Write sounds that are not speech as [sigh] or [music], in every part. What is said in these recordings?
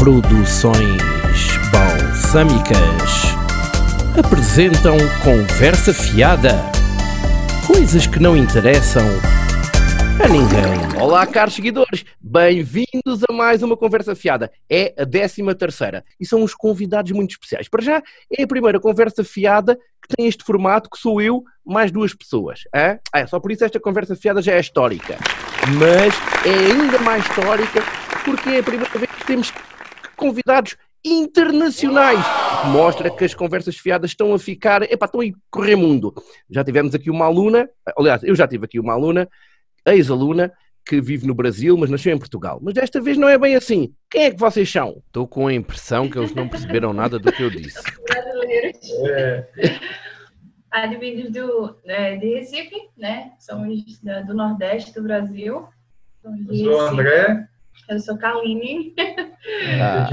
Produções Balsâmicas apresentam Conversa Fiada. Coisas que não interessam a ninguém. Olá, caros seguidores, bem-vindos a mais uma Conversa Fiada. É a décima terceira e são uns convidados muito especiais. Para já, é a primeira Conversa Fiada que tem este formato que sou eu mais duas pessoas. Hã? Ah, só por isso esta Conversa Fiada já é histórica. Mas é ainda mais histórica porque é a primeira vez que temos convidados internacionais, que mostra que as conversas fiadas estão a ficar, epá, estão a correr mundo. Já tivemos aqui uma aluna, aliás, eu já tive aqui uma aluna, ex-aluna, que vive no Brasil, mas nasceu em Portugal. Mas desta vez não é bem assim. Quem é que vocês são? Estou com a impressão que eles não perceberam nada do que eu disse. [laughs] Brasileiros. Advindos do, é, de Recife, né? Somos da- do Nordeste do Brasil. Somos sou o. André. Eu sou Kaline. Ah,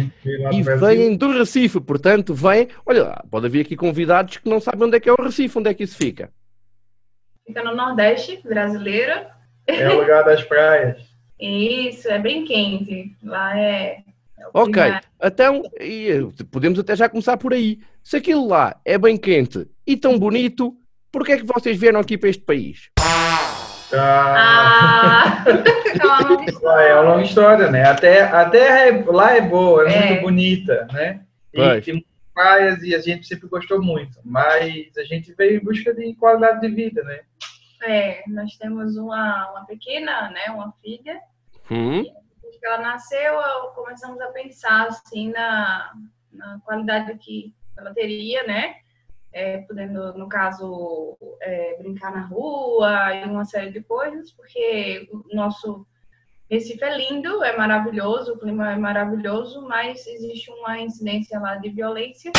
E vêm do Recife, portanto, vêm. Olha lá, pode haver aqui convidados que não sabem onde é que é o Recife, onde é que isso fica. Fica no Nordeste brasileiro. É o lugar das praias. Isso, é bem quente. Lá é. é Ok, então eh, podemos até já começar por aí. Se aquilo lá é bem quente e tão bonito, porquê é que vocês vieram aqui para este país? Ah, Ah! [laughs] é uma longa lá é uma longa história, né? Até, a terra é- lá é boa, é, É. muito bonita, né? E Pois. tem muitas praias e a gente sempre gostou muito. Mas a gente veio em busca de qualidade de vida, né? É, nós temos uma, uma pequena, né? Uma filha. Hum? Que ela nasceu, eu- começamos a pensar assim na, na qualidade que ela teria, né? É, podendo, no caso, é, brincar na rua e uma série de coisas, porque o nosso Recife é lindo, é maravilhoso, o clima é maravilhoso, mas existe uma incidência lá de violência.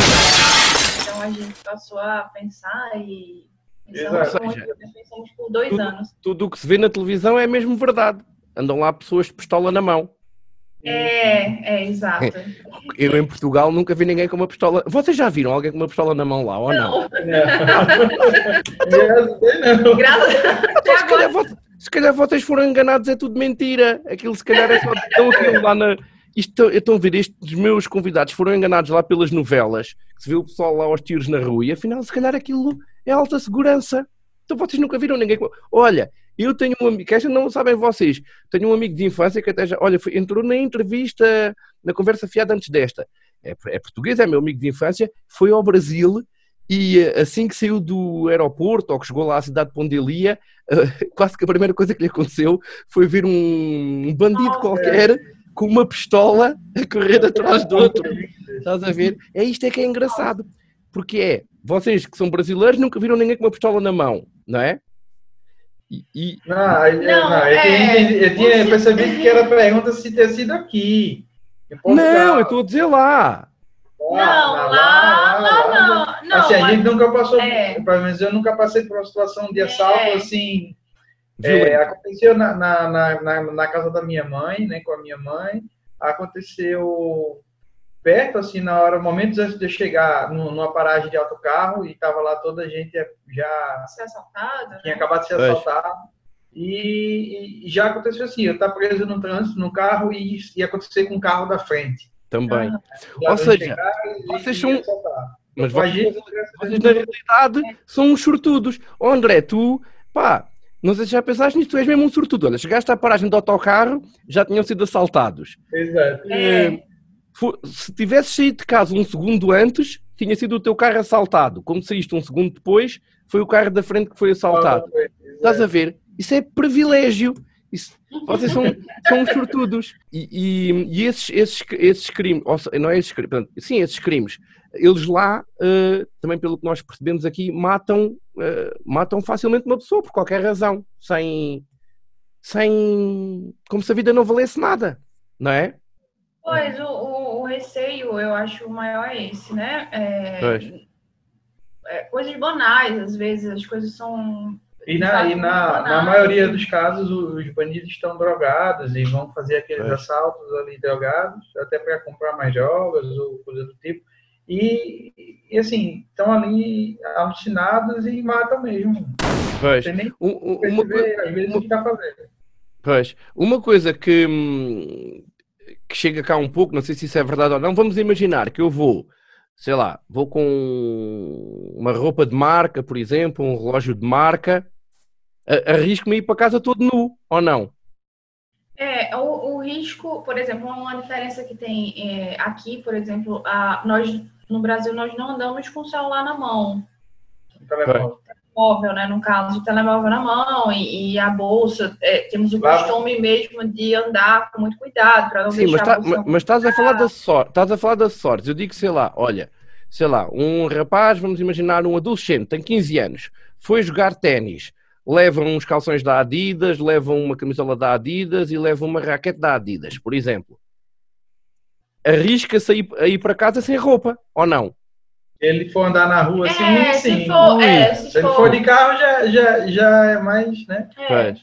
Então a gente passou a pensar e pensamos, Exato. muito, pensamos por dois Tudo- anos. Tudo o que se vê na televisão é mesmo verdade. Andam lá pessoas de pistola na mão. É, é, exato. [laughs] Eu em Portugal nunca vi ninguém com uma pistola. Vocês já viram alguém com uma pistola na mão lá ou não? Não. [laughs] [laughs] não. Graças Então, se, calhar, se calhar vocês foram enganados, é tudo mentira. Aquilo se calhar é só. Estão aquilo lá na. Isto, estou a ver, estes meus convidados foram enganados lá pelas novelas, que se vê o pessoal lá aos tiros na rua, e afinal, se calhar aquilo é alta segurança. Então vocês nunca viram ninguém com. Olha, eu tenho um amigo, que esta não sabem vocês, tenho um amigo de infância que até já. Olha, foi- entrou na entrevista, na conversa fiada antes desta. É, é português, é meu amigo de infância, foi ao Brasil e eh, assim que saiu do aeroporto ou que chegou lá à cidade de onde ele ia, eh, [laughs] quase que a primeira coisa que lhe aconteceu foi ver um, um bandido Nossa. qualquer com uma pistola a correr [laughs] atrás do outro. Estás a ver? É isto é que é engraçado. Porque é, vocês que são brasileiros nunca viram ninguém com uma pistola na mão, não é? E, e- Não, eu, Não, não, eu, é, tinha, eu tinha você- percebido que era pergunta se ter sido aqui. não, eu estou dizer lá. Não, lá, lá, não. Não, assim, a mas- gente nunca passou, É. pelo menos eu nunca passei por uma situação de assalto É. assim. É, aconteceu na, na, na, na- na casa da minha mãe, né, com a minha mãe. Aconteceu perto, assim, na hora, momentos antes de eu chegar no- numa paragem de autocarro e tava lá toda a gente já ser assaltado, né? tinha acabado de ser assaltado. E, e já aconteceu assim, eu estar preso no trânsito, no carro e, e acontecer com o carro da frente. Também. Já Ou seja, vocês são-. Mas a vocês, na realidade são uns sortudos. Oh, André, tu, pá, não sei se já pensaste nisso, tu és mesmo um sortudo. Olha, chegaste à paragem do autocarro, já tinham sido assaltados. Exato. É. Se tivesses saído de casa um segundo antes, tinha sido o teu carro assaltado. Como saíste um segundo depois, foi o carro da frente que foi assaltado. Estás a ver? Isso é privilégio. Isso- vocês são, são uns sortudos. E, e- e esses, esses, esses crimes, não é esses crimes, portanto, sim, esses crimes, eles lá, eh, também pelo que nós percebemos aqui, matam, eh, matam facilmente uma pessoa por qualquer razão, sem, sem. como se a vida não valesse nada, não é? Pois, o, o, o receio, eu acho, maior é esse, né? É, é, coisas banais, às vezes, as coisas são... E, na, e na, na maioria dos casos, os bandidos estão drogados e vão fazer aqueles É. assaltos ali drogados, até para comprar mais drogas ou coisa do tipo. E, e assim, estão ali alucinados e matam mesmo. Pois. tem nem Um- um- uma, às vezes, o que está fazendo. Pois, uma coisa que, hum, que chega cá um pouco, não sei se isso é verdade ou não. Vamos imaginar que eu vou, sei lá, vou com uma roupa de marca, por exemplo, um relógio de marca, arrisco-me a ir para casa todo nu, ou não? É, o, o risco, por exemplo, uma diferença que tem é, aqui, por exemplo, a, nós no Brasil nós não andamos com o celular na mão. Telemóvel. Telemóvel, né? No caso, telemóvel na mão e, e a bolsa. É, temos o costume mesmo de andar com muito cuidado para não Sim, deixar mas, tá, mas estás a falar da sorte. Estás a falar da sorte. Eu digo, sei lá, olha, sei lá, um rapaz, vamos imaginar um adolescente, tem 15 anos, foi jogar ténis levam uns calções da Adidas, levam uma camisola da Adidas e levam uma raquete da Adidas, por exemplo. Arrisca-se a, ir, a ir para casa sem roupa, ou não? Ele for andar na rua assim, é, sim. Se, for, é, se, se ele for de carro, já, já, já é mais, né? É.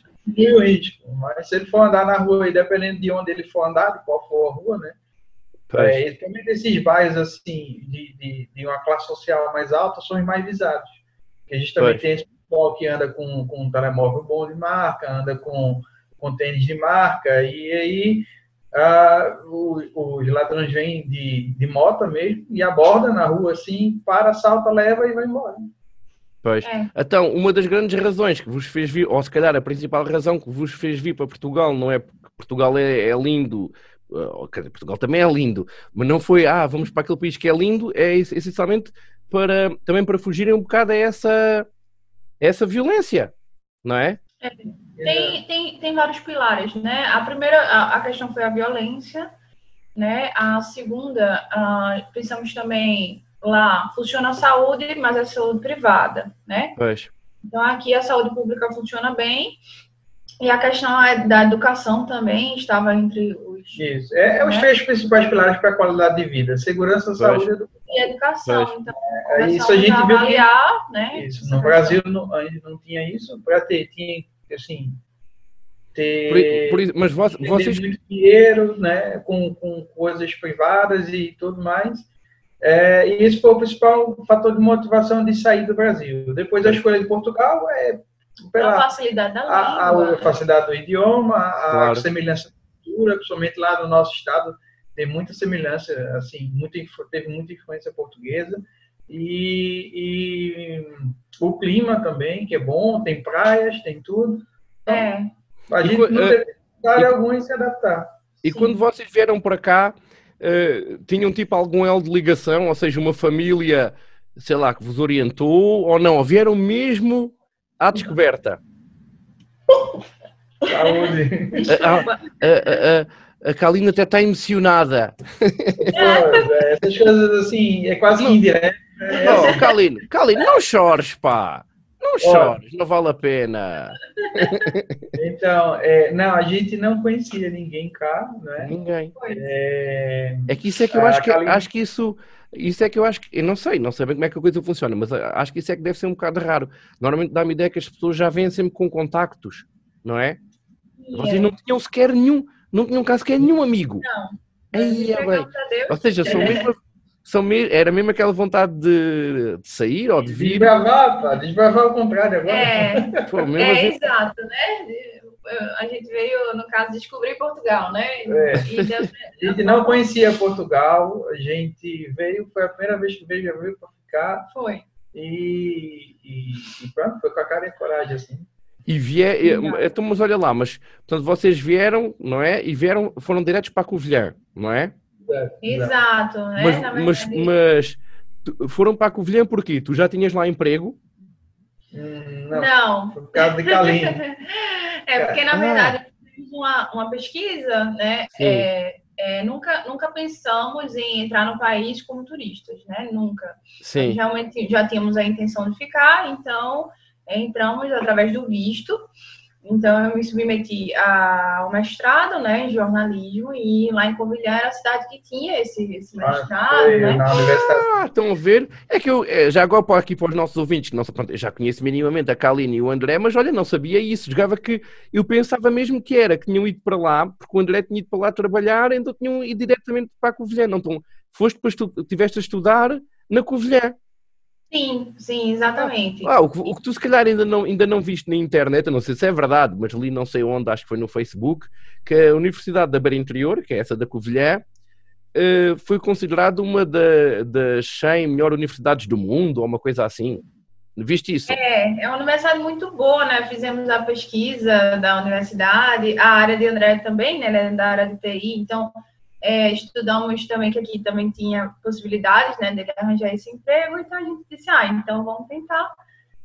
o risco. Mas se ele for andar na rua, e dependendo de onde ele for andar, de qual for a rua, né? É, também desses bairros assim, de, de, de, uma classe social mais alta, são os mais visados. Porque a gente também pois. tem esse pessoal que anda com, com um telemóvel bom de marca, anda com, com tênis de marca, e aí ah, os, ladrões vêm de, de moto mesmo e aborda na rua assim, para, salta, leva e vai embora. Pois. É. Então, uma das grandes razões que vos fez vir, ou se calhar a principal razão que vos fez vir para Portugal, não é porque Portugal é, é lindo, uh, Portugal também é lindo, mas não foi, ah, vamos para aquele país que é lindo, é essencialmente para, também para fugirem um bocado a essa, essa violência, não é? É. Tem, tem, tem vários pilares, né? A primeira, a, a questão foi a violência, né? A segunda, uh, pensamos também lá, funciona a saúde, mas é saúde privada, né? Pois. Então aqui a saúde pública funciona bem e a questão é da educação também estava entre Isso. É, é os né? três principais pilares para a qualidade de vida: segurança, pois. saúde e educação. E educação. Então, é, isso a gente avaliar, viu que, né? Isso. No Brasil não, a gente não tinha isso. Para ter, tinha assim, ter por, por, mas vocês dinheiro, né, com, com coisas privadas e tudo mais. É, e esse foi o principal fator de motivação de sair do Brasil. Depois a escolha de Portugal é pela a facilidade da língua, a, a facilidade do idioma, a claro. semelhança cultura, principalmente lá no nosso estado tem muita semelhança, assim, muito, teve muita influência portuguesa. E, e, o clima também, que é bom, tem praias, tem tudo. Então, é. A gente e, não teve uh, algum em se adaptar. E Sim. quando vocês vieram para cá, uh, tinham tipo algum elo de ligação, ou seja, uma família, sei lá, que vos orientou, ou não? Ou vieram mesmo à descoberta? Saúde. a, a, a, a Kalina até está emocionada. Pois, é, essas coisas assim, é quase indireto não, oh, Kalino, Kalino, não chores, pá. Não chores, não vale a pena. Então, é, não, a gente não conhecia ninguém cá, né? Ninguém. É, é que isso é que eu acho que, Kalina... acho que isso, isso é que eu acho que, eu não sei, não sei bem como é que a coisa funciona, mas acho que isso é que deve ser um bocado raro. Normalmente dá-me ideia que as pessoas já vêm sempre com contactos, não é? Vocês não tinham sequer nenhum, não tinham cá sequer nenhum amigo. Não. Aí, é bem. Ou seja, são mesmo são me... era mesmo aquela vontade de, de sair ou de vir. Desbravar, pá, desbravar o contrário agora. É, [laughs] Pô, é assim... exato, né? A gente veio, no caso, descobrir Portugal, né? É. [laughs] a gente não conhecia Portugal, a gente veio, foi a primeira vez que veio, veio para ficar. Foi. E, e, e, pronto, foi com a cara e a coragem, assim. E vier, então, mas olha lá, mas portanto, vocês vieram, não é? E vieram, foram diretos para a Covilhã, não é? Exato, né? Mas, mas, mas, foram para a Covilhã por quê? Tu já tinhas lá emprego? Hum, não. não. Por causa de Calinho. [laughs] é porque, na ah. verdade, fiz uma, uma pesquisa, né? É, é, nunca, nunca pensamos em entrar no país como turistas, né? Nunca. Sim. Realmente já tínhamos a intenção de ficar, então entramos através do visto. Então, eu me submeti ao mestrado né, em jornalismo e lá em Covilhã era a cidade que tinha esse, esse ah, mestrado. Ah, né? Ah, estão a ver? É que eu, é, já agora para aqui para os nossos ouvintes, que não, eu já conheço minimamente a Kaline e o André, mas olha, não sabia isso. Jogava que eu pensava mesmo que era, que tinham ido para lá, porque o André tinha ido para lá trabalhar, então tinham ido diretamente para a Covilhã. Não, então, foste depois, tu tiveste a estudar na Covilhã. Sim, sim, exatamente. Ah, o, que, o que tu se calhar ainda não, ainda não viste na internet, eu não sei se é verdade, mas li não sei onde, acho que foi no Facebook, que a Universidade da Beira Interior, que é essa da Covilhã, uh, foi considerada uma da, das 100 melhores universidades do mundo, ou uma coisa assim. Viste isso? É, é uma universidade muito boa, né? Fizemos a pesquisa da universidade, a área de André também, né? É da área de TI, então é, estudamos também que aqui também tinha possibilidades, né, de arranjar esse emprego, então a gente disse, ah, então vamos tentar.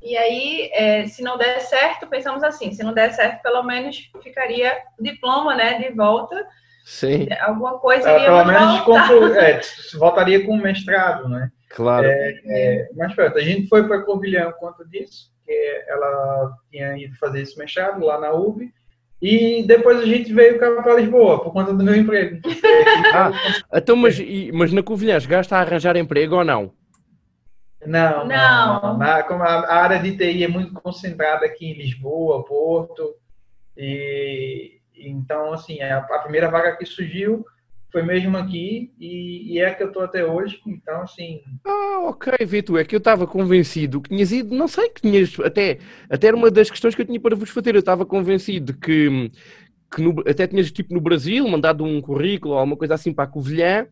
E aí, é, se não der certo, pensamos assim, se não der certo, pelo menos ficaria diploma, né, de volta. Sim. Alguma coisa é, Pelo menos conclu... é, voltaria com mestrado, né? Claro. É, é, mas pronto, a gente foi para Covilhã quanto disso, que ela tinha ido fazer esse mestrado lá na UB, e depois a gente veio para Lisboa, por conta do meu emprego. [laughs] ah, então, mas, mas na Covilhã chegaste a arranjar emprego ou não? Não, não. não. Na, como a, a, área de TI é muito concentrada aqui em Lisboa, Porto, e então, assim, a, a primeira vaga que surgiu foi mesmo aqui e, e é que eu estou até hoje, então assim. Ah, ok, Vitor, é que eu estava convencido que tinhas ido, não sei, que tinhas, até, até era uma das questões que eu tinha para vos fazer, eu estava convencido que, que no, até tinhas tipo no Brasil, mandado um currículo ou alguma coisa assim para a Covilhã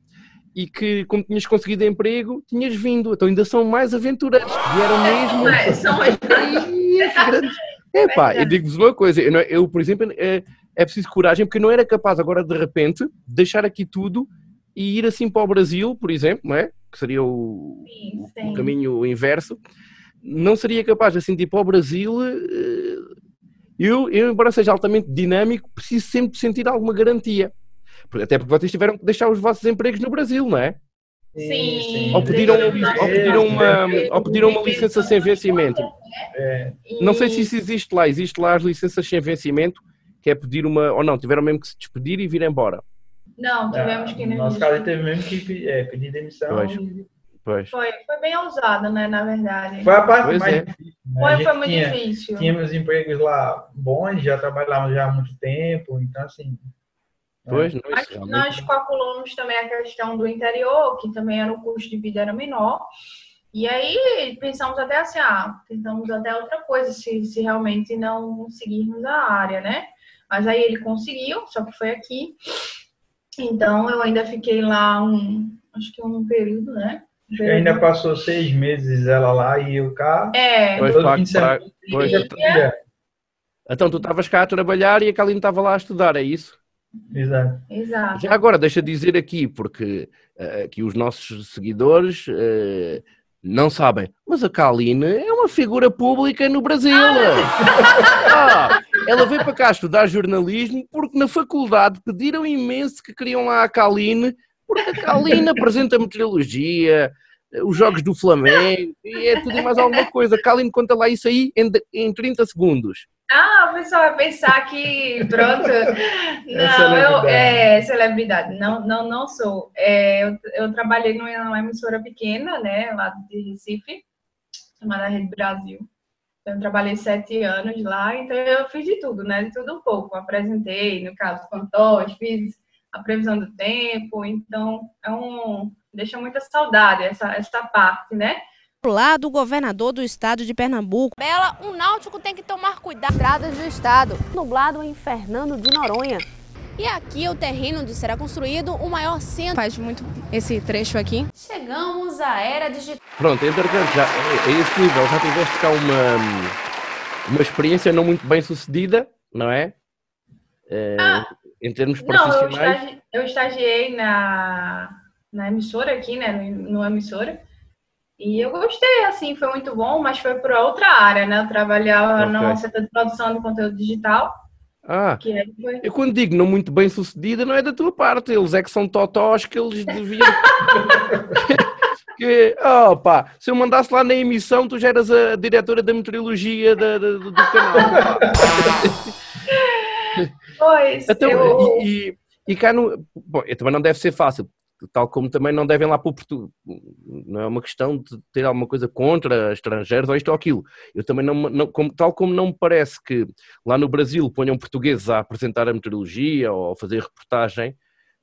e que, como tinhas conseguido emprego, tinhas vindo. Então ainda são mais aventureiros, que vieram mesmo. É, são mais [laughs] É pá, eu digo-vos uma coisa, eu, eu por exemplo, é, é preciso coragem, porque não era capaz agora de repente deixar aqui tudo e ir assim para o Brasil, por exemplo, não é? Que seria o, sim, sim. o caminho inverso. Não seria capaz assim de ir para o Brasil. Eh, eu, eu, embora seja altamente dinâmico, preciso sempre sentir alguma garantia. Até porque vocês tiveram que deixar os vossos empregos no Brasil, não é? Sim. sim. Ou pediram, ou pediram, uma, ou pediram uma licença sem vencimento. É. Não sei se isso existe lá. Existe lá as licenças sem vencimento que é pedir uma. Ou não, tiveram mesmo que se despedir e vir embora. Não, tivemos que. No nosso caso, teve mesmo que é, pedir demissão. Pois. E... Pois. Foi, foi bem ousado, né, na verdade. Foi a parte pois mais é. difícil. Né? Foi, foi muito tinha, difícil. Tínhamos empregos lá bons, já trabalhávamos já há muito tempo, então assim. É. Pois, é. nós, nós calculamos também a questão do interior, que também era o custo de vida era menor. E aí pensamos até assim, ah, tentamos até outra coisa, se, se realmente não seguirmos a área, né? Mas aí ele conseguiu, só que foi aqui. Então eu ainda fiquei lá um, acho que um período, né? Que ainda passou seis meses ela lá e eu cá. É. Pois, todo fim de semana. Pois, então tu estavas cá a trabalhar e a Kaline estava lá a estudar, é isso? Exato. Exato. Já agora, deixa dizer aqui, porque uh, aqui os nossos seguidores uh, não sabem, mas a Kaline é uma figura pública no Brasil. Ah, ela veio para cá estudar jornalismo porque na faculdade pediram imenso que queriam lá a Kaline, porque a Kaline apresenta meteorologia, os jogos do Flamengo e é tudo e mais alguma coisa. Kaline conta lá isso aí em, em 30 segundos. Ah, o pessoal vai pensar que, pronto, [laughs] é não, eu, é celebridade, não, não, não sou. É, eu, eu trabalhei numa emissora pequena, né, lá de Recife, chamada Rede Brasil. Então, eu trabalhei sete anos lá, então eu fiz de tudo, né, de tudo um pouco. Apresentei, no caso, fantoche, fiz a previsão do tempo, então é um, deixa muita saudade essa, essa parte, né? lado do governador do estado de Pernambuco. Bela, um náutico tem que tomar cuidado. Estradas do estado. Nublado em Fernando de Noronha. E aqui é o terreno onde será construído o maior centro. Faz muito esse trecho aqui. Chegamos à era digital. Pronto, entretanto, já, é, é esse nível, já tiveste cá uma, uma experiência não muito bem sucedida, não é? é ah, em termos profissionais. Não, eu, estagi, eu estagiei na, na emissora aqui, né, no, no emissora. E eu gostei, assim, foi muito bom, mas foi para outra área, né? Eu trabalhava okay. no setor de produção de conteúdo digital. Ah, foi... eu quando digo não muito bem sucedida, não é da tua parte, eles é que são totós que eles deviam. [laughs] que, oh, pá, se eu mandasse lá na emissão, tu já eras a diretora da meteorologia da, da, do canal. [laughs] pois, então, eu... e, e, e cá no. Bom, também não deve ser fácil, tal como também não devem lá para o Portugal. Não é uma questão de ter alguma coisa contra estrangeiros ou isto ou aquilo. Eu também não, não como, tal como não me parece que lá no Brasil ponham portugueses a apresentar a meteorologia ou a fazer reportagem,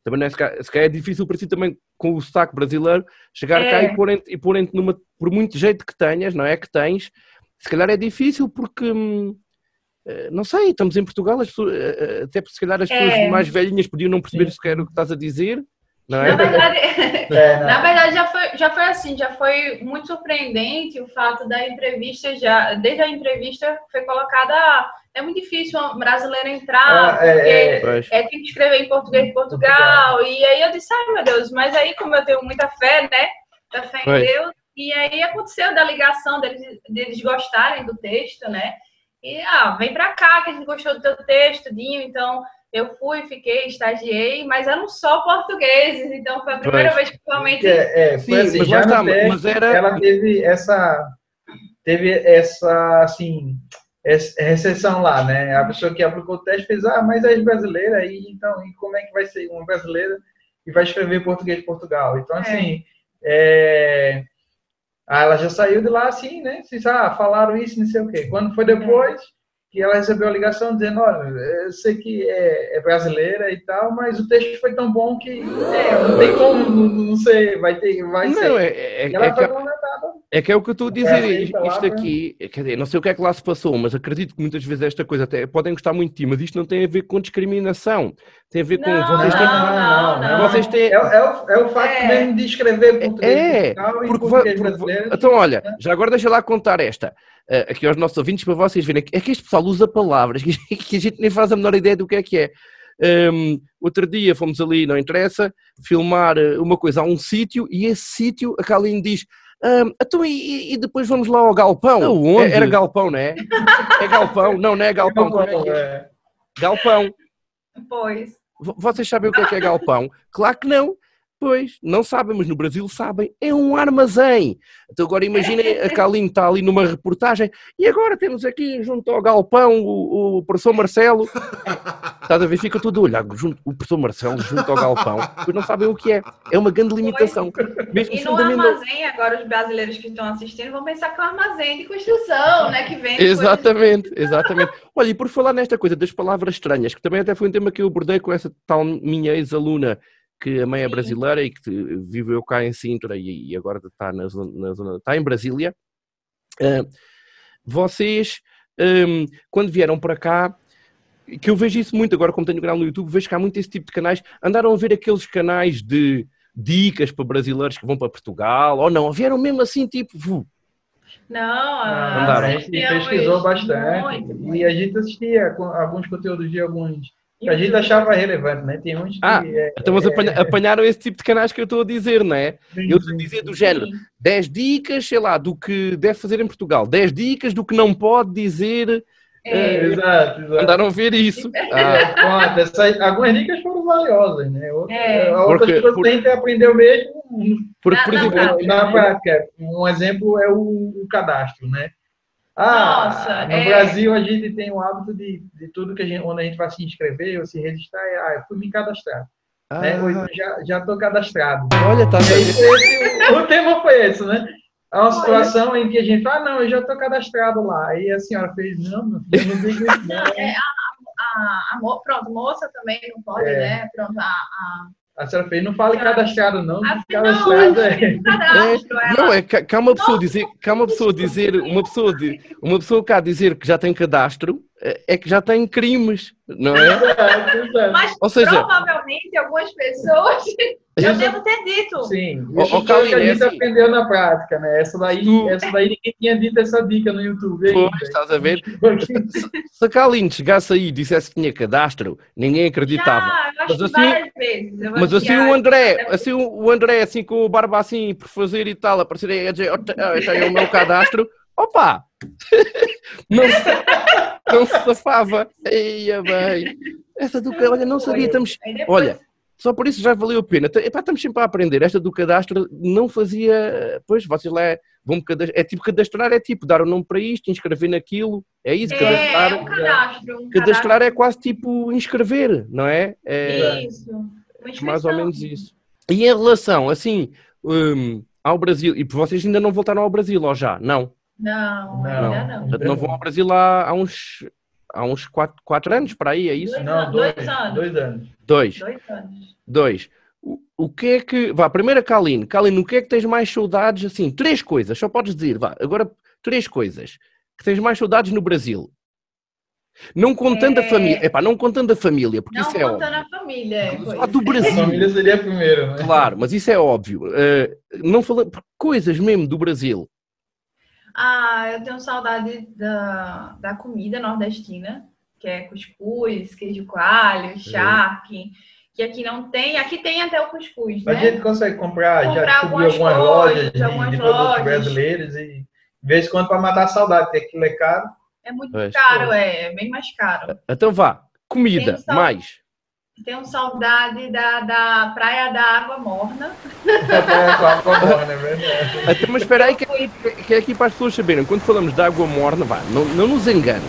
também não é, se calhar, é difícil para si também com o sotaque brasileiro, chegar É. cá e porem-te e porem numa, por muito jeito que tenhas, não é? Que tens, se calhar é difícil porque, hum, eh, não sei, estamos em Portugal, as pessoas, eh, eh, até porque se calhar as pessoas É. mais velhinhas podiam não perceber sequer o que estás a dizer, não Na é? verdade, [laughs] [laughs] É, não. na verdade já, foi, já foi assim, já foi muito surpreendente o fato da entrevista já, desde a entrevista foi colocada, é muito difícil um brasileiro entrar, Ah, é, é, Pois. é, tem que escrever em português de Portugal. E aí eu disse, ai meu Deus, mas aí como eu tenho muita fé, né? Da fé em. Deus. E aí aconteceu da ligação deles, deles gostarem do texto, né? E ah, vem pra cá que a gente gostou do teu texto, Dinho. Então eu fui, fiquei, estagiei, mas eram só portugueses. Então foi a primeira Pois. vez que realmente. é, é, Sim, foi assim, mas já no teste, mas era- ela teve essa teve essa assim essa recessão lá, né? A pessoa que aplicou o teste fez, ah, mas é brasileira aí, então, e como é que vai ser uma brasileira e vai escrever português de Portugal? Então, assim, é... ah, ela já saiu de lá assim, né? Assim, ah, falaram isso, não sei o quê. Quando foi depois que ela recebeu a ligação dizendo, olha, eu sei que é, é brasileira e tal, mas o texto foi tão bom que é, não tem como, não, não sei, vai ter, vai ser. Não, é, é, E ela é que, foi contratada. É que é o que eu estou a dizer. aceita Isto, né? aqui, quer dizer, não sei o que é que lá se passou, mas acredito que muitas vezes esta coisa até podem gostar muito de ti, mas isto não tem a ver com discriminação. Tem a ver com Não, vocês têm. não, não, Vocês têm. É, é o, é o facto É. mesmo de escrever português É, e Porque, português porque- brasileiro. então, olha, já agora deixa lá contar esta. eh, aqui aos nossos ouvintes para vocês verem. É que este pessoal usa palavras que, a gente nem faz a menor ideia do que é que é. Um, outro dia fomos ali, não interessa, filmar eh, uma coisa a um sítio e esse sítio, a Kaline diz. "Ahm, então, e, e depois vamos lá ao galpão? Aonde? É- Era galpão, não é? É galpão? Não, não é galpão. Como é que é? É. Galpão. Pois. Vocês sabem o que é que é galpão? Claro que não. Pois, não sabem, mas no Brasil sabem. É um armazém. Então agora imaginem, a Kaline está ali numa reportagem e agora temos aqui junto ao galpão o, o professor Marcelo. Estás a ver? Fica tudo a olhar junto, o professor Marcelo junto ao galpão. Pois não sabem o que é. É uma grande limitação. Mesmo E no armazém, agora os brasileiros que estão assistindo vão pensar que é um armazém de construção, né? Que vem. Exatamente, exatamente. Olha, e por falar nesta coisa das palavras estranhas, que também até foi um tema que eu abordei com essa tal minha ex-aluna, que a mãe é Sim. brasileira e que viveu cá em Sintra e, agora está, na zona, na zona- está em Brasília. Ah, vocês, hum, quando vieram para cá, que eu vejo isso muito agora, como tenho canal no YouTube, vejo que há muito esse tipo de canais. Andaram a ver aqueles canais de dicas para brasileiros que vão para Portugal, ou não? Vieram mesmo assim, tipo, vu, Não, Ah, Andaram. a gente pesquisou bastante Muito, e a gente assistia alguns conteúdos de alguns a gente achava relevante, né? Tem uns que Ah, é, Então, mas apanha- apanharam esse tipo de canais que eu estou a dizer, não é? Eu estou a dizer do género, Sim. 10 dicas, sei lá, do que deve fazer em Portugal, 10 dicas do que não pode dizer. É, Exato, exato. Andaram a ver isso. [laughs] Ah, É, pronto, essa- algumas dicas foram valiosas, né? Outras, É. outras Porque- pessoas por- têm que aprender o mesmo porque, Na- por na exemplo, prática. na prática. Um exemplo é o, o cadastro, né? Ah, Nossa, no é. Brasil a gente tem o hábito de, de tudo que a gente, onde a gente vai se inscrever ou se registrar, é, ah, eu fui me cadastrar, né? Ou então ah, já já estou cadastrado. olha, está a E aí, ver. esse- o, o tema foi esse, né? É uma situação em que a gente, ah, não, eu já estou cadastrado lá. Aí a senhora fez, não, meu filho, eu não digo isso, [laughs] não. a, a mo- pronto, moça também não pode, É. né? Pronto, a, a, A senhora fez, não fale cadastrado, não. a Cadastrado é. o cadastro, ela- Não, é há uma pessoa dizer, que há uma pessoa dizer, uma pessoa uma pessoa cá dizer que já tem cadastro, é é que já tem crimes, não é? Exato, [laughs] exato. Mas Ou seja, provavelmente algumas pessoas [laughs] eu Isso- devo ter dito. Sim, isso foi o que a gente assim- aprendeu na prática, né? Essa daí, Tu- essa daí ninguém tinha dito essa dica no YouTube. ainda. Pois, estás a ver? Se a Kaline chegasse aí e dissesse que tinha cadastro, ninguém acreditava. Já, eu acho Mas que assim- várias vezes. Eu Mas assim o André, assim o o André, assim com o barba assim por fazer e tal, aparecer aí a dizer, "Oh, o meu cadastro, opa! Não se, não se safava. Eia bem. Essa do que, olha, não sabia, estamos, olha, só por isso já valeu a pena. Epá, estamos sempre a aprender. Esta do cadastro não fazia, pois, vocês lá vão cadastrar, é tipo cadastrar, é tipo dar o nome para isto, inscrever naquilo, é isso, É, cadastrar. é um cadastro. Um Cadastrar é quase tipo inscrever, não é? É, cadastro. Isso. Mais ou menos isso. E em relação, assim, hum, ao Brasil, e vocês ainda não voltaram ao Brasil, ou já? Não. Não, Não. ainda não. Portanto, não vão ao Brasil há, há uns, há uns quatro, quatro anos, para aí, é isso? Dois Não, anos, dois, dois anos. dois anos. Dois. Dois anos. Dois. O- o que é que. Vá, primeiro a Kaline. Kaline, o que é que tens mais saudades? Assim, três coisas, só podes dizer, vá, agora três coisas que tens mais saudades no Brasil. Não contando a É. família. Epá, não contando a família, porque Não isso é contando óbvio. a família. Vamos pois. falar do A Brasil. família seria primeiro, né? Claro, mas isso é óbvio. Eh, não falando coisas mesmo do Brasil. Ah, eu tenho saudade da, da comida nordestina, que é cuscuz, queijo coalho, charque, que aqui não tem. Aqui tem até o cuscuz, A né? gente consegue comprar, Comprar já descobri algumas algumas lojas, lojas de, algumas de produtos lojas. brasileiros e de vez em quando para matar a saudade, porque aquilo é caro. É muito Pois, caro, é, é bem mais caro. Então vá, comida, mais. Tenho saudade da, da Praia da Água Morna. É, [laughs] com a com a morna, é verdade. Até, mas espera aí, que, que é aqui para as pessoas saberem. Quando falamos de água morna, vá, não, não nos enganes.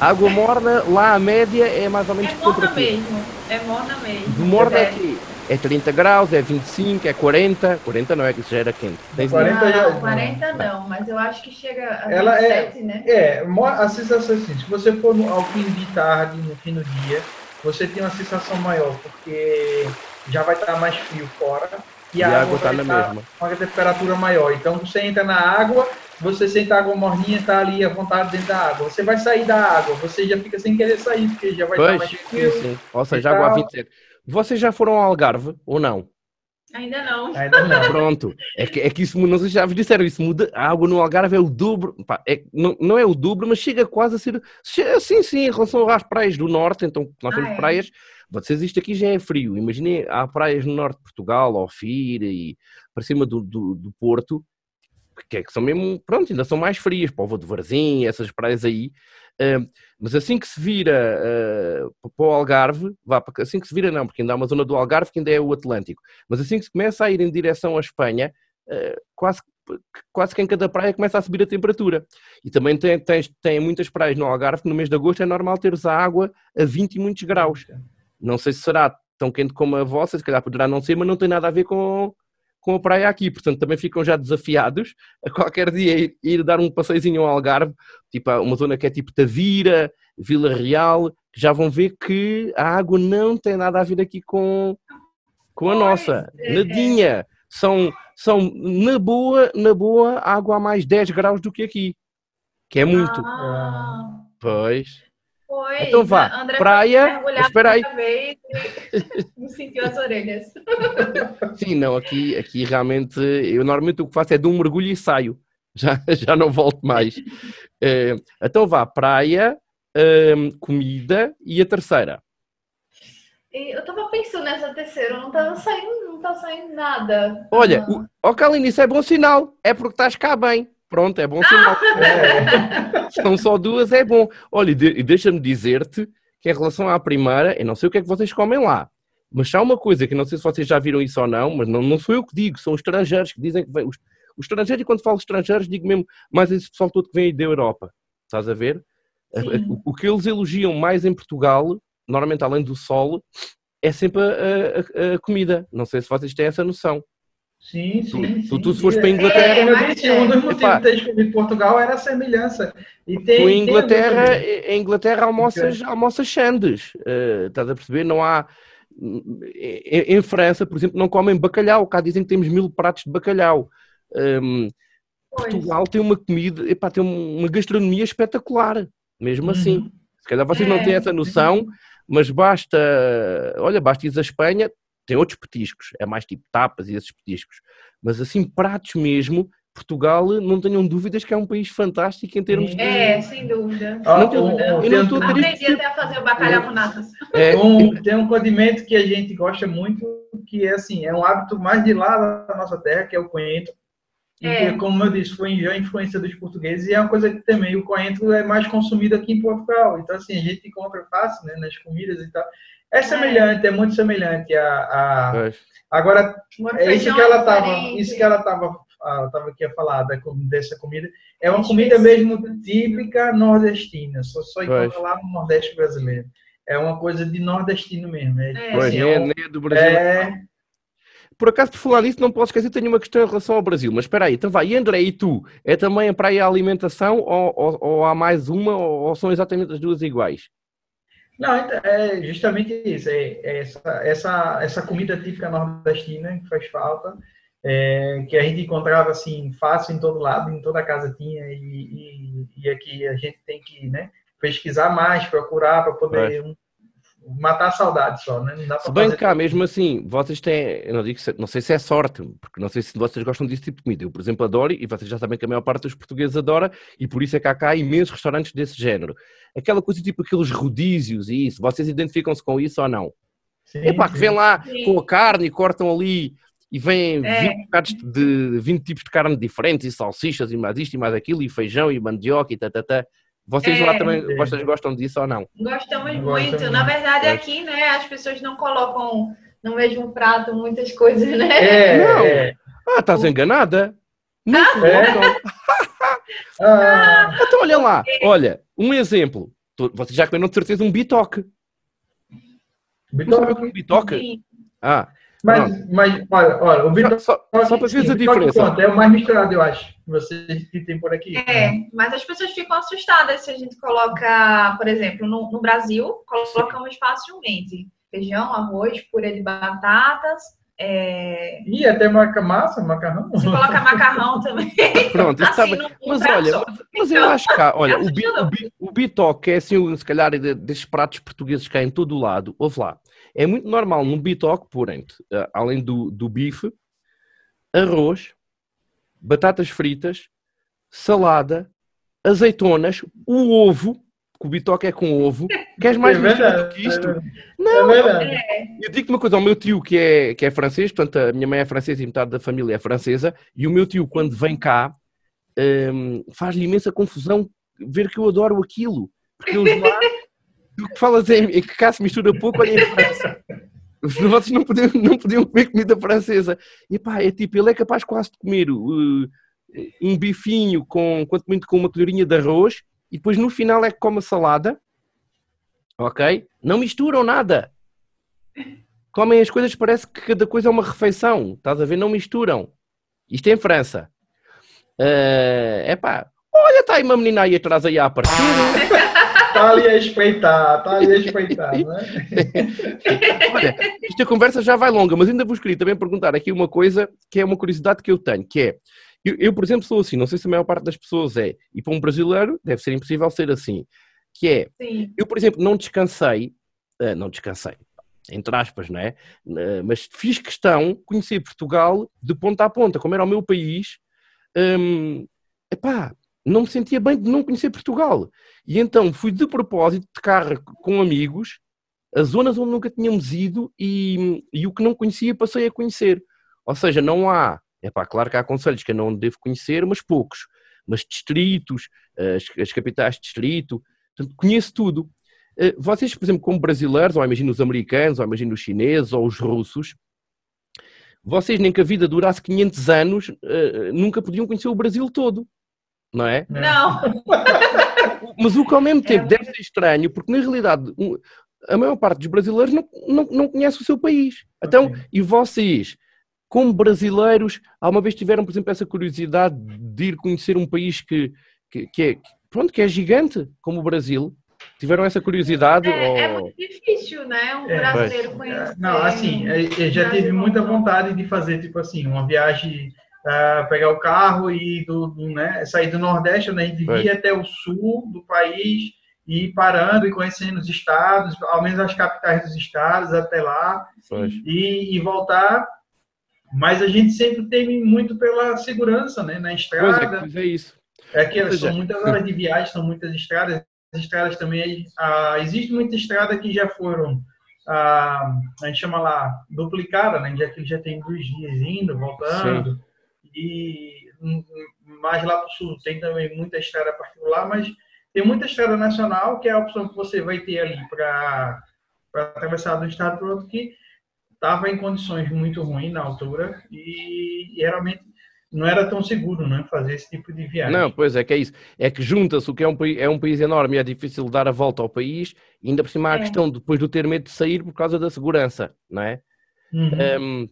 A água morna, lá a média é mais ou menos É morna mesmo. É morna mesmo. De morna é É. que é 30 graus, é 25, é 40. 40 não é que isso já era quente. Tens 40 não, já- 40 não, mas eu acho que chega a Ela é- 27, né? É, a sensação é assim, se você for no- ao fim de tarde, no fim do dia, você tem uma sensação maior, porque já vai estar mais frio fora e, E a água está na estar mesma. com a temperatura maior. Então você entra na água, você sente a água morninha, está ali à vontade dentro da água. Você vai sair da água, você já fica sem querer sair, porque já vai estar Pois, mais sim, frio. sim. Ou seja, água a tal. 27. Vocês já foram ao Algarve ou não? Ainda não. Ainda não. [laughs] Pronto. É que, é que isso, não sei se já vos disseram, isso muda. A água no Algarve é o dobro. Pá, é, não, não é o dobro, mas chega quase a ser. Sim, sim, em relação às praias do norte, então nós Ah, temos é? praias. Vocês, isto aqui já é frio. Imaginem, há praias no norte de Portugal, Ofir e para cima do, do, do Porto, que, é que são mesmo, pronto, ainda são mais frias. Povo de Varzim, essas praias aí. Ah, mas assim que se vira ah, para o Algarve, vá, assim que se vira não, porque ainda há uma zona do Algarve que ainda é o Atlântico. Mas assim que se começa a ir em direção à Espanha, eh, quase, que- quase que em cada praia começa a subir a temperatura. E também tem, tem, tem muitas praias no Algarve que no mês de agosto é normal teres a água a 20 e muitos graus. Não sei se será tão quente como a vossa, se calhar poderá não ser, mas não tem nada a ver com, com a praia aqui. Portanto, também ficam já desafiados a qualquer dia ir, ir dar um passeizinho ao Algarve, tipo uma zona que é tipo Tavira, Vila Real, que já vão ver que a água não tem nada a ver aqui com, com a nossa. é. Nadinha. São, são, na boa, na boa, água a mais 10 graus do que aqui. Que é muito. Ah, Pois. Foi. Então vá, André praia, espera aí. vez e [laughs] não sentiu as orelhas. Sim, não, aqui, aqui realmente, eu normalmente o que faço é de um mergulho e saio. Já, [laughs] já não volto mais. Eh, então vá, praia, ehm, comida e a terceira. Eu tava pensando nessa terceira, não tava saindo, não tá saindo nada. Olha, Ah. o, oh Kaline, isso é bom sinal. É porque estás cá bem. Pronto, é bom sinal. É, São só duas, é bom. Olha, e de- deixa-me dizer-te que em relação à primeira, eu não sei o que é que vocês comem lá, mas há uma coisa que não sei se vocês já viram isso ou não, mas não, não sou eu que digo, são os estrangeiros que dizem que vêm. Os, os estrangeiros, e quando falo estrangeiros, digo mesmo mais esse pessoal todo que vem aí da Europa. Estás a ver? O, o que eles elogiam mais em Portugal, normalmente além do sol, é sempre a- a- a comida. Não sei se vocês têm essa noção. Sim, sim. Tu- sim. tu se fores para a É, Inglaterra- como eu disse, um dos motivos Epá. de ter escolhido Portugal era a semelhança. E tem, Tu em tem Inglaterra, a ver em Inglaterra almoças, almoças sandes. Eh, estás a perceber? Não há. Em, em França, por exemplo, não comem bacalhau. Cá dizem que temos mil pratos de bacalhau. Hum, Pois. Portugal tem uma comida, epá, tem uma gastronomia espetacular, mesmo assim. Uhum. Se calhar vocês não É. têm essa noção, mas basta, olha, basta ir à Espanha, tem outros petiscos, é mais tipo tapas e esses petiscos, mas assim, pratos mesmo, Portugal, não tenham dúvidas que é um país fantástico em termos de... É, sem dúvida. Ó, Não tem- um- eu não estou a Aprendi até a fazer o bacalhau com natas. É, um- tem um condimento que a gente gosta muito, que é assim, é um hábito mais de lá da nossa terra, que é o coentro. E É. que, como eu disse, foi já influência dos portugueses e é uma coisa que também o coentro é mais consumido aqui em Portugal. Então, assim, a gente encontra fácil né, nas comidas e tal. É semelhante, é, muito semelhante a, a-. Agora, É isso que ela estava, isso que ela estava, estava aqui a falar da, dessa comida. É uma É comida mesmo típica nordestina, só só encontra lá no Nordeste brasileiro. É uma coisa de nordestino mesmo. É, É. Pois, assim, é é, um- é do Brasil. é- Por acaso, por falar nisso, não posso esquecer, tenho uma questão em relação ao Brasil. Mas espera aí, então vai, e André, e tu? É também para a alimentação ou, ou- ou há mais uma ou, ou são exatamente as duas iguais? Não, então, é justamente isso. É, é essa, essa, essa comida típica nordestina que faz falta, é, que a gente encontrava assim fácil em todo lado, em toda casa tinha, e, e, e aqui a gente tem que né, pesquisar mais, procurar para poder um, matar a saudade só, né? Não dá Se para bem fazer cá, mesmo assim, vocês têm, eu não digo, se- não sei se é sorte, porque não sei se vocês gostam desse tipo de comida. Eu, por exemplo, adoro, e vocês já sabem que a maior parte dos portugueses adora, e por isso é que há cá imensos restaurantes desse género. Aquela coisa tipo aqueles rodízios e isso, vocês identificam-se com isso ou não? Sim, Epá, que sim. vem lá Sim. com a carne e cortam ali e vêm É. 20, bocados de 20 tipos de carne diferentes, e salsichas, e mais isto e mais aquilo, e feijão, e mandioca, e tatatá. Vocês É. lá também, É. vocês gostam disso ou não? Gostamos muito. muito. Na verdade, É. aqui, né, as pessoas não colocam no mesmo prato muitas coisas, né? É, Não. é. Ah, estás enganada? Não É? colocam. [laughs] Ah, Então olha lá, olha, um exemplo. Vocês já comeram de certeza um bitoque. Não sabem o que é um bitoque? Sim. Ah, mas, mas, olha, olha, o só, bitoque, só, só para veres a diferença. pronto, é o mais misturado, eu acho. Vocês que tem por aqui. É, mas as pessoas ficam assustadas se a gente coloca, por exemplo, no, no Brasil, colocamos facilmente feijão, arroz, purê de batatas, é, E até massa, macarrão. se coloca macarrão [laughs] também. Pronto, isso Assim, num Mas olha, só. mas, eu acho que olha, É o, bi, assustador. o, bi, o bitoque é assim, se calhar, de- desses pratos portugueses que há em todo o lado. Ouve lá, é muito normal num bitoque, porém, eh, além do, do bife, arroz, batatas fritas, salada, azeitonas, o ovo, que o bitoque é com ovo. Queres mais É verdade, do que isto? é. Não, É verdade. eu digo-te uma coisa, o meu tio que é, que é francês, portanto a minha mãe é francesa e metade da família é francesa, e o meu tio quando vem cá hum, faz-lhe imensa confusão ver que eu adoro aquilo, porque eles lá, [laughs] tu que falas em, em que cá se mistura pouco, olha em França. Vocês não podiam, não podiam comer comida francesa. E pá, é tipo, ele é capaz quase de comer uh, um bifinho com, quanto muito com uma colherinha de arroz, e depois no final é que come a salada, ok? Não misturam nada comem as coisas, parece que cada coisa é uma refeição. Estás a ver? Não misturam. Isto é em França. É pá, olha, está aí uma menina aí atrás aí a aparecer. [laughs] Tá ali a espreitar, tá ali a espreitar, né? [laughs] Olha, esta conversa já vai longa, mas ainda vos queria também perguntar aqui uma coisa que é uma curiosidade que eu tenho, que é, eu, eu, por exemplo, sou assim, não sei se a maior parte das pessoas é, e para um brasileiro deve ser impossível ser assim, que é, Sim. eu, por exemplo, não descansei, ah, não descansei, entre aspas, não é? Ah, mas fiz questão de conhecer Portugal de ponta a ponta, como era o meu país. Hum, epá, não me sentia bem de não conhecer Portugal. E então fui de propósito de carro com amigos, as zonas onde nunca tínhamos ido e, e o que não conhecia passei a conhecer. Ou seja, não há, epá, claro que há conselhos que eu não devo conhecer, mas poucos. Mas distritos, as, as capitais de distrito, portanto, conheço tudo. Eh, Vocês, por exemplo, como brasileiros, ou imagino os americanos, ou imagino os chineses, ou os russos, vocês nem que a vida durasse 500 anos, eh, nunca podiam conhecer o Brasil todo, não é? Não, [laughs] Mas o que ao mesmo tempo É. deve ser estranho, porque na realidade a maior parte dos brasileiros não, não, não conhece o seu país. Então, Ok. e vocês, como brasileiros, alguma vez tiveram, por exemplo, essa curiosidade de ir conhecer um país que, que, que é, pronto, que é gigante, como o Brasil? Tiveram essa curiosidade? é, é ou- muito difícil, né? Um É, brasileiro conhecer. Não, assim, eu já tive muita vontade de fazer, tipo assim, uma viagem, ah, pegar o carro e do, do, né, sair do Nordeste, onde a gente Pois. via até o sul do país, e ir parando e conhecendo os estados, ao menos as capitais dos estados, até lá, Pois. e, e voltar. Mas a gente sempre teme muito pela segurança, né, na Pois estrada. é, pois é isso. É que são muitas horas de viagem, são muitas estradas. As estradas também, ah, existe muita estrada que já foram, ah, a gente chama lá, duplicada, né? Já que já tem dois dias indo, voltando. E mais lá para o sul tem também muita estrada particular, mas tem muita estrada nacional, que é a opção que você vai ter ali para atravessar de um estado para outro, que estava em condições muito ruins na altura e, e realmente não era tão seguro né, fazer esse tipo de viagem. Não, pois é que é isso. É que junta-se o que é um, país, é um país enorme e é difícil dar a volta ao país, e ainda por cima há a É. questão depois do ter medo de sair por causa da segurança, não é? Uhum. Um,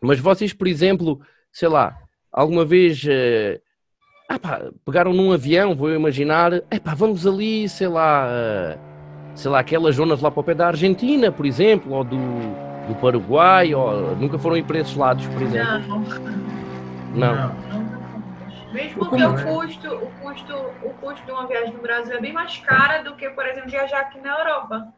mas vocês, por exemplo, sei lá, alguma vez eh, ah pá, pegaram num avião, vou imaginar, epá, vamos ali, sei lá, eh, sei lá, aquelas zonas lá para o pé da Argentina, por exemplo, ou do, do Paraguai, ou nunca foram ir para esses lados, por exemplo? Não, Não. fomos. Mesmo porque o é? custo, o custo, o custo de uma viagem no Brasil é bem mais cara do que, por exemplo, viajar aqui na Europa.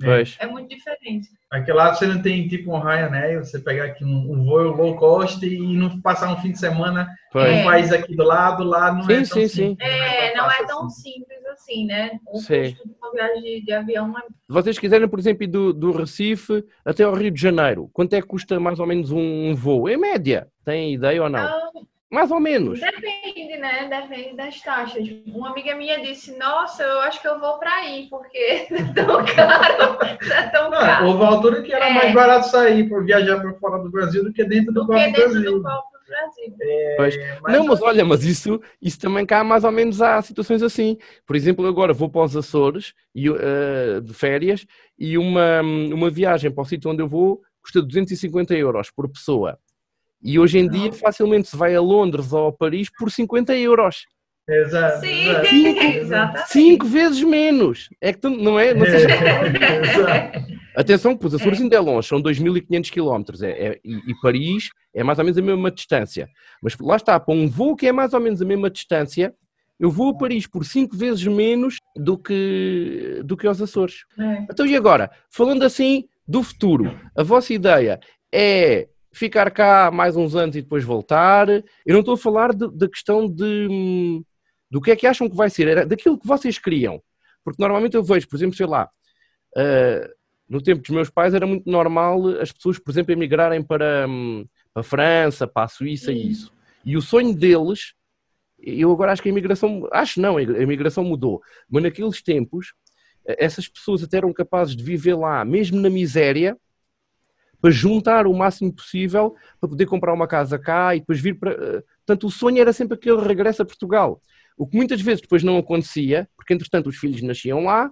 Pois. É muito diferente. Aqui lá você não tem tipo um Ryanair, você pegar aqui um, um voo low cost e não passar um fim de semana Pois. em um país aqui do lado, lá não Sim, é tão sim, sim. simples, É, não é fácil tão assim. simples assim, né? O Sim. custo de uma viagem de, de avião é Se vocês quiserem, por exemplo, ir do, do Recife até ao Rio de Janeiro, quanto é que custa mais ou menos um, um voo? Em média, tem ideia ou não? Ah, Mais ou menos. Depende, né? Depende das taxas. Uma amiga minha disse: Nossa, eu acho que eu vou para aí, porque [laughs] é tão caro. É tão Não, caro. houve uma altura que era É. mais barato sair para viajar para fora do Brasil do que dentro do Do que próprio dentro Brasil. do próprio Brasil. Pois. Mas não, mas olha, mas isso, isso também cá mais ou menos há situações assim. Por exemplo, agora vou para os Açores e, eh, de férias e uma, uma viagem para o sítio onde eu vou custa 250 euros por pessoa. E hoje em dia facilmente se vai a Londres ou a Paris por 50 euros. Exato. Sim, exato. exatamente. Cinco vezes menos. É que tu- não é? Não sei se- Exato. Atenção, que os Açores ainda é longe, são 2.500 km é, é- e, e Paris é mais ou menos a mesma distância. Mas lá está, para um voo que é mais ou menos a mesma distância, eu vou a Paris por 5 vezes menos do que, do que aos Açores. É. Então e agora? Falando assim do futuro, a vossa ideia é ficar cá mais uns anos e depois voltar? Eu não estou a falar da questão de hum, do que é que acham que vai ser, era daquilo que vocês queriam. Porque normalmente eu vejo, por exemplo, sei lá, ah, no tempo dos meus pais era muito normal as pessoas, por exemplo, emigrarem para, hum, para a França, para a Suíça e isso. E o sonho deles, eu agora acho que a imigração, acho não, a imigração mudou, mas naqueles tempos, eh, essas pessoas até eram capazes de viver lá, mesmo na miséria, para juntar o máximo possível para poder comprar uma casa cá e depois vir para. eh, Portanto, o sonho era sempre aquele regresso a Portugal. O que muitas vezes depois não acontecia, porque entretanto os filhos nasciam lá,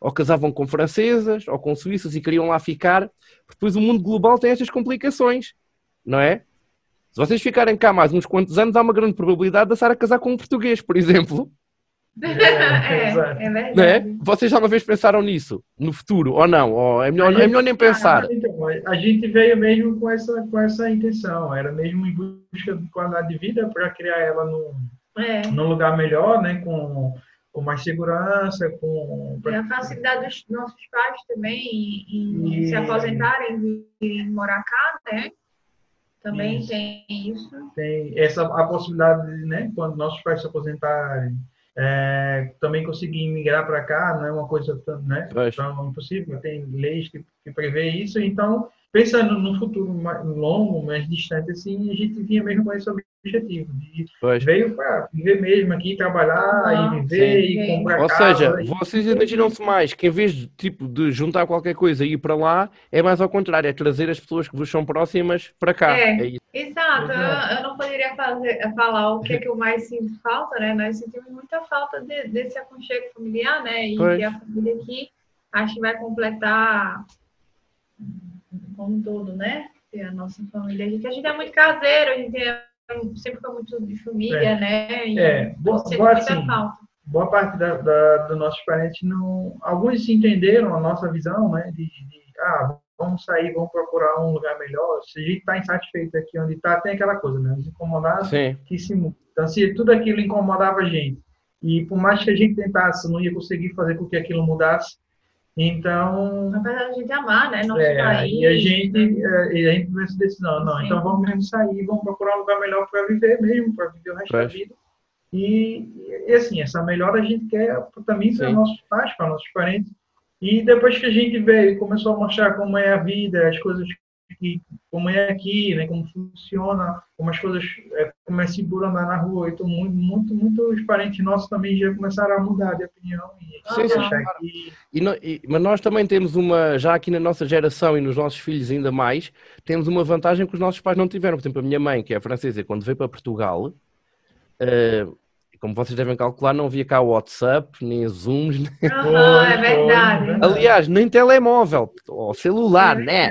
ou casavam com francesas, ou com suíças e queriam lá ficar, depois o mundo global tem estas complicações, não é? Se vocês ficarem cá mais uns quantos anos, há uma grande probabilidade de a Sara casar com um português, por exemplo. [laughs] É, é é? verdade. Vocês alguma vez pensaram nisso? No futuro? Ou não? Ou é, melhor, é melhor nem pensar. Então, a gente veio mesmo com essa, com essa intenção, era mesmo em busca de qualidade de vida para criar ela num, É. num lugar melhor, né, com, com mais segurança, com E a facilidade dos nossos pais também em, em E- se aposentarem e irem morar cá, né? Também Isso. tem isso. tem essa a possibilidade, de, né, quando nossos pais se aposentarem, é, também conseguir migrar para cá, não é uma coisa tão, né, tão impossível, tem leis que, que prevê isso, então, pensando no futuro mais longo, mais distante, assim, a gente vinha mesmo com esse objetivo, de Pois. veio para viver mesmo aqui, trabalhar Aham, e viver sim. e comprar Ou casa. seja, e- vocês imaginam-se mais que em vez de, tipo, de juntar qualquer coisa e ir para lá, é mais ao contrário, é trazer as pessoas que vos são próximas para cá. É. É isso. Exato, eu, eu não poderia fazer, falar o que, é que eu mais sinto falta, né? Nós sentimos muita falta de- desse aconchego familiar, né? E Pois. a família aqui acho que vai completar como um todo, né? A nossa família. A gente, a gente é muito caseiro, a gente é- sempre foi muito de família, né? E É, boa- boa assim. falta. boa parte da, da, dos nossos parentes não. Alguns se entenderam a nossa visão, né? De, de, ah, vamos sair, vamos procurar um lugar melhor. Se a gente está insatisfeito aqui onde está, tem aquela coisa, né? Os incomodados Sim, que se mudam. Então, se tudo aquilo incomodava a gente, e por mais que a gente tentasse, não ia conseguir fazer com que aquilo mudasse. Então, Apesar de a gente amar, né? Nosso é, país. e a gente, é, e a gente tomou essa decisão, não, Sim. então vamos mesmo sair, vamos procurar um lugar melhor para viver mesmo, para viver o resto da Pois. vida. E, e, assim, essa melhora a gente quer também para Sim. nossos pais, para nossos parentes. E depois que a gente veio e começou a mostrar como é a vida, as coisas que, como é aqui, né, como funciona, como as coisas, é, como é seguro andar na rua, então muito, muito, muitos parentes nossos também já começaram a mudar de opinião e Sim, sim, que E no- e- mas nós também temos uma, já aqui na nossa geração e nos nossos filhos ainda mais, temos uma vantagem que os nossos pais não tiveram. Por exemplo, a minha mãe, que é francesa, quando veio para Portugal, eh, como vocês devem calcular, não havia cá WhatsApp, nem Zooms, nem- Aham, é verdade. aliás, nem telemóvel, ou celular, É né?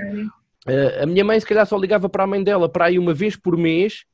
Eh, a minha mãe, se calhar, só ligava para a mãe dela para aí uma vez por mês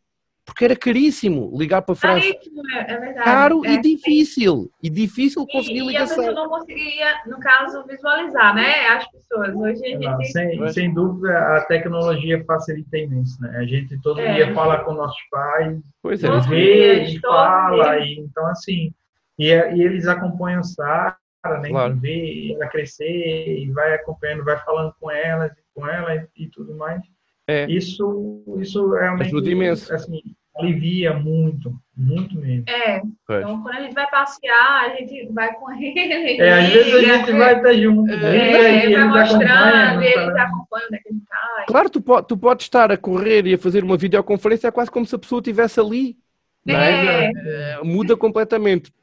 porque era caríssimo ligar para a França. Caríssimo, é, é verdade. Caro é. e difícil. E difícil conseguir E, e a pessoa ligação. não conseguiria, no caso, visualizar, né? As pessoas. Hoje a gente. sem, sem dúvida, a tecnologia facilita imenso, né? A gente todo É. dia fala com nossos pais, Pois é. Vê dias, e fala, e, então assim, e, é- e eles acompanham Sara, né? Claro. Vê ela crescer e vai acompanhando, vai falando com ela, com ela e, e tudo mais. É. Isso, isso realmente Ajuda imenso. assim, alivia muito, muito mesmo. É, Pois. então quando a gente vai passear, a gente vai com ele. É, às vezes a gente vai estar junto, É, liga É, e vai mostrando, acompanham, eles tá? acompanham onde é que ele tá. Claro, tu, po tu podes estar a correr e a fazer uma videoconferência, é quase como se a pessoa estivesse ali. É? É, Eh, Muda completamente.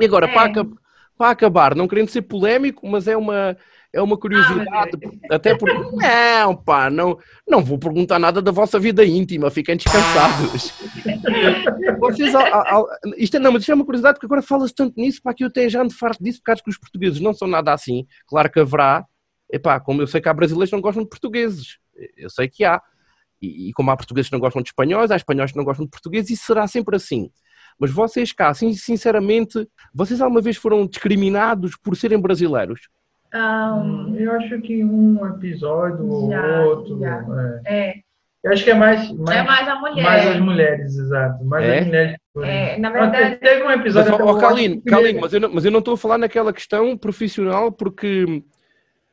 E agora, É. para, para acabar, não querendo ser polémico, mas é uma, é uma Ah, curiosidade. até porque. Não, pá, não, não vou perguntar nada da vossa vida íntima, fiquem descansados. [laughs] Vocês, al- isto é, não, mas isto é uma curiosidade porque agora fala-se tanto nisso, para que eu até já ando farto disso, porque acho que os portugueses não são nada assim. Claro que haverá, epá, como eu sei que há brasileiros que não gostam de portugueses, eu sei que há. E, e como há portugueses que não gostam de espanhóis, há espanhóis que não gostam de portugueses, e será sempre assim. Mas vocês cá, assim, sinceramente, vocês alguma vez foram discriminados por serem brasileiros? Ah, Hum, Eu acho que um episódio ou outro. já. é. é, Eu acho que é mais, mais, é mais a mulher. mais as mulheres, exato. Mais É? as mulheres. É, na Ah, verdade, teve um Mas, episódio. ó, até ó, o Calino, primeiro- Calino, mas eu não mas eu não estou a falar naquela questão profissional porque.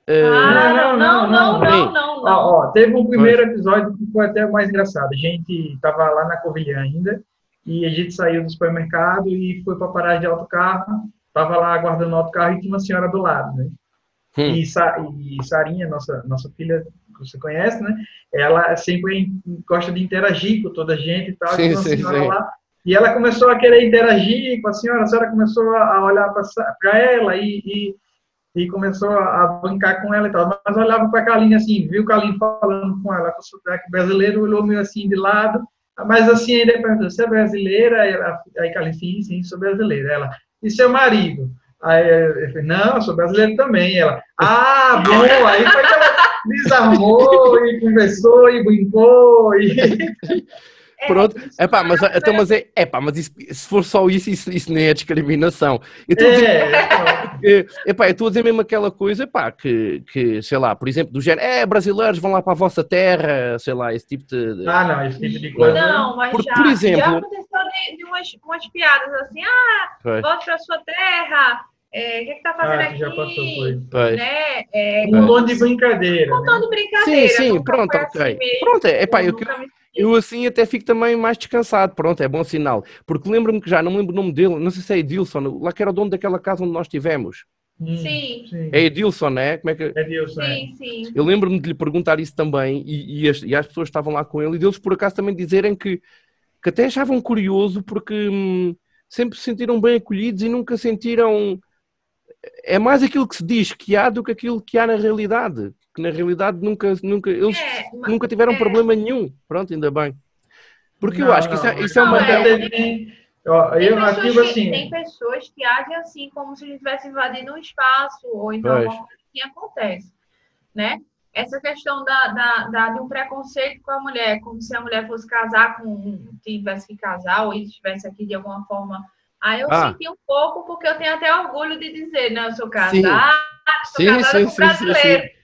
eh, Ah, Não, não, não, não, não, não, não. não, não, Ó, teve um primeiro episódio que foi até mais engraçado. A gente estava lá na Covilhã ainda e a gente saiu do supermercado e foi para parar de autocarro. Tava lá aguardando o autocarro e tinha uma senhora do lado, né? Hum. E, Sa e Sarinha, nossa, nossa filha, que você conhece, né? Ela sempre gosta de interagir com toda a gente e tal. Sim, uma sim, sim. lá. E ela começou a querer interagir com a senhora, a senhora começou a olhar para ela e, e, e começou a brincar com ela e tal. Mas olhava para a Kaline assim, viu o Kaline falando com ela com sotaque brasileiro, olhou meio assim de lado, mas assim ainda perguntou, você é brasileira? Aí Kaline, sim, sim, sou brasileira. Ela, e seu marido? Aí eu falei, não, eu sou brasileiro também. Ela, ah, bom, aí foi que ela desarmou e conversou e brincou e... [laughs] É, Pronto. Epá, não mas, é então, mas é, epá, mas isso- se for só isso, isso, isso nem é discriminação. Eu estou a dizer É, que, epá, eu estou a dizer mesmo aquela coisa, epá, que, que, sei lá, por exemplo, do género, é, brasileiros vão lá para a vossa terra, sei lá, esse tipo de... de- ah, não, esse tipo de coisa. Não, mas Por- já, por exemplo- já aconteceu de, de umas, umas piadas assim, ah, Pois, volte para sua terra, é, o que, que tá fazendo Ah, aqui? já passou pois. Né? É, Um tom de brincadeira. né? contando brincadeira. Sim, sim, pronto, foi ok. assim Pronto, é, epá, eu, nunca me- eu assim até fico também mais descansado, pronto, é bom sinal. Porque lembro-me que já, não me lembro o nome dele, não sei se é Edilson, lá que era o dono daquela casa onde nós estivemos. Hum, Sim. sim. É Edilson, né? Como é que... É Deus, né? Sim, sim. Eu lembro-me de lhe perguntar isso também, e, e as, e as pessoas que estavam lá com ele, e deles por acaso também dizerem que, que até achavam curioso porque hum, sempre se sentiram bem acolhidos e nunca sentiram. É mais aquilo que se diz que há do que aquilo que há na realidade. Que na realidade nunca, nunca, eles É, mas- nunca tiveram é. problema nenhum. Pronto, ainda bem. Porque eu Não, acho que isso é, não, isso é não, uma. é. Tem- Eu pessoas, ativo que, assim. tem pessoas que agem assim, como se a gente estivesse invadindo um espaço, ou então coisa assim acontece, né? Essa questão da, da, da- de um preconceito com a mulher, como se a mulher fosse casar com, tivesse que casar, ou estivesse aqui de alguma forma. Aí eu Ah. senti um pouco, porque eu tenho até orgulho de dizer, né? Eu sou Sim. casada, sou Sim, casada sim, com sim, sim, brasileiro. sim.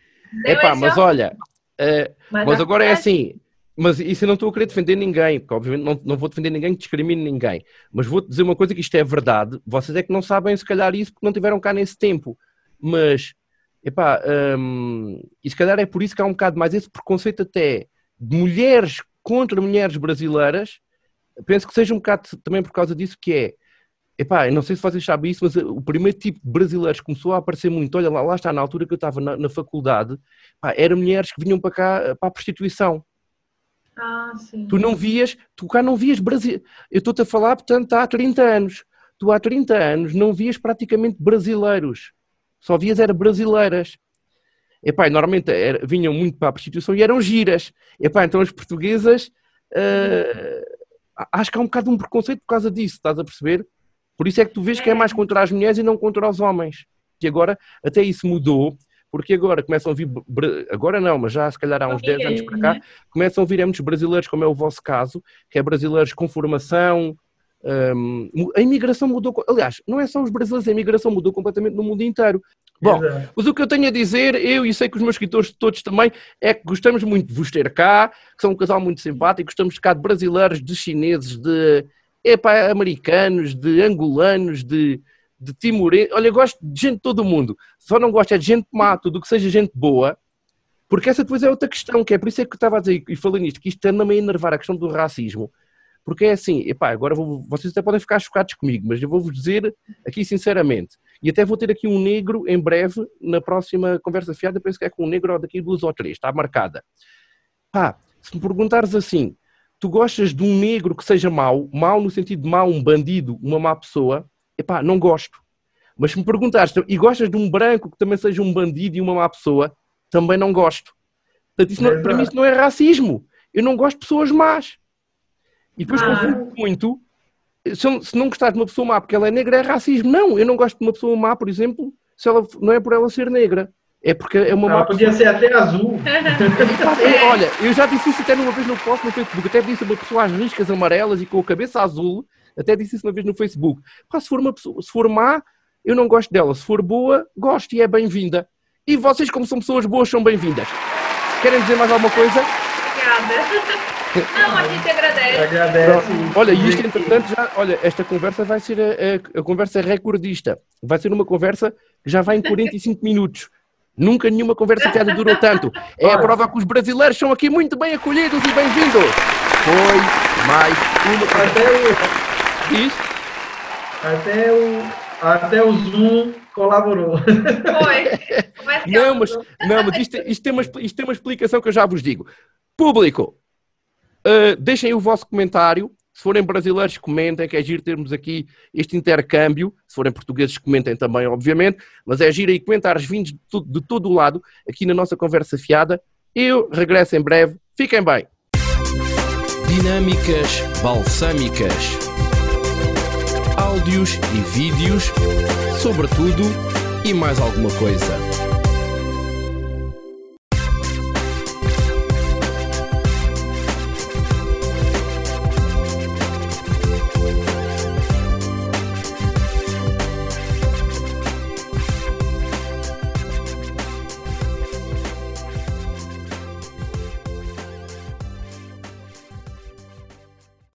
Epá, mas é o- olha. eh, Mas agora é acontece. assim, mas isso eu não estou a querer defender ninguém, porque obviamente não, não vou defender ninguém que discrimine ninguém, mas vou-te dizer uma coisa que isto é verdade, vocês é que não sabem se calhar isso porque não tiveram cá nesse tempo, mas, epá, hum, e se calhar é por isso que há um bocado mais esse preconceito até de mulheres contra mulheres brasileiras, penso que seja um bocado também por causa disso que é, epá, não sei se vocês sabem isso, mas o primeiro tipo de brasileiros começou a aparecer muito, olha lá, lá está, na altura que eu estava na, na faculdade, pá, eram mulheres que vinham para cá para a prostituição. Ah, sim. Tu não vias, tu cá não vias Brasil. Eu estou-te a falar, portanto, há 30 anos. Tu há 30 anos não vias praticamente brasileiros. Só vias era brasileiras. Epá, normalmente era- vinham muito para a prostituição e eram giras. Epá, então as portuguesas eh, acho que há um bocado um preconceito por causa disso, estás a perceber? Por isso é que tu vês que é mais contra as mulheres e não contra os homens. E agora até isso mudou, porque agora começam a vir, agora não, mas já se calhar há uns 10 anos para cá, começam a vir muitos brasileiros, como é o vosso caso, que é brasileiros com formação, um, a imigração mudou, aliás, não é só os brasileiros, a imigração mudou completamente no mundo inteiro. Bom, Exato. mas o que eu tenho a dizer, eu e sei que os meus escritores todos também, é que gostamos muito de vos ter cá, que são um casal muito simpático, gostamos cá de brasileiros, de chineses, de epá, americanos, de angolanos, de, de timorenses. Olha, eu gosto de gente de todo o mundo. Só não gosto é de gente má, tudo que seja gente boa, porque essa depois é outra questão, que é por isso é que eu estava a dizer, e falando nisto, que isto anda-me a enervar a questão do racismo. Porque é assim, epá, agora vou, vocês até podem ficar chocados comigo, mas eu vou-vos dizer aqui sinceramente, e até vou ter aqui um negro em breve, na próxima conversa fiada, penso que é com um negro daqui duas ou três, está marcada. Pá, se me perguntares assim, tu gostas de um negro que seja mau, mau no sentido de mau, um bandido, uma má pessoa, epá, não gosto. Mas se me perguntares, e gostas de um branco que também seja um bandido e uma má pessoa, também não gosto. Portanto, isso não, para mim isso não é racismo. Eu não gosto de pessoas más. E depois ah. confundo muito. Se, se não gostar de uma pessoa má porque ela é negra, é racismo. Não, eu não gosto de uma pessoa má, por exemplo, se ela não é por ela ser negra. É porque é uma ela má podia pessoa. ser até azul. [laughs] é, olha, eu já disse isso até uma vez no post no Facebook. Até disse uma pessoa às riscas amarelas e com a cabeça azul. Até disse isso uma vez no Facebook. Pá, se for uma pessoa, se for má, eu não gosto dela. Se for boa, gosto e é bem-vinda. E vocês, como são pessoas boas, são bem-vindas. Querem dizer mais alguma coisa? Obrigada. [laughs] Não, a gente agradece. Agradece. Olha, isto entretanto já, olha, esta conversa vai ser a, a, a conversa recordista. Vai ser uma conversa que já vai em [laughs] 45 minutos. Nunca nenhuma conversa piada durou tanto. É a prova que os brasileiros são aqui muito bem acolhidos e bem-vindos. Foi mais uma. Até o. Diz? Até o. Até o Zoom colaborou. Foi. [laughs] Não, mas, não, mas isto, isto, tem uma, isto tem uma explicação que eu já vos digo. Público, Uh, deixem o vosso comentário. Se forem brasileiros, comentem, que é giro termos aqui este intercâmbio. Se forem portugueses, comentem também, obviamente. Mas é giro aí comentários vindos de, de todo o lado, aqui na nossa conversa fiada. Eu regresso em breve. Fiquem bem. Dinâmicas balsâmicas. Áudios e vídeos sobre tudo e mais alguma coisa.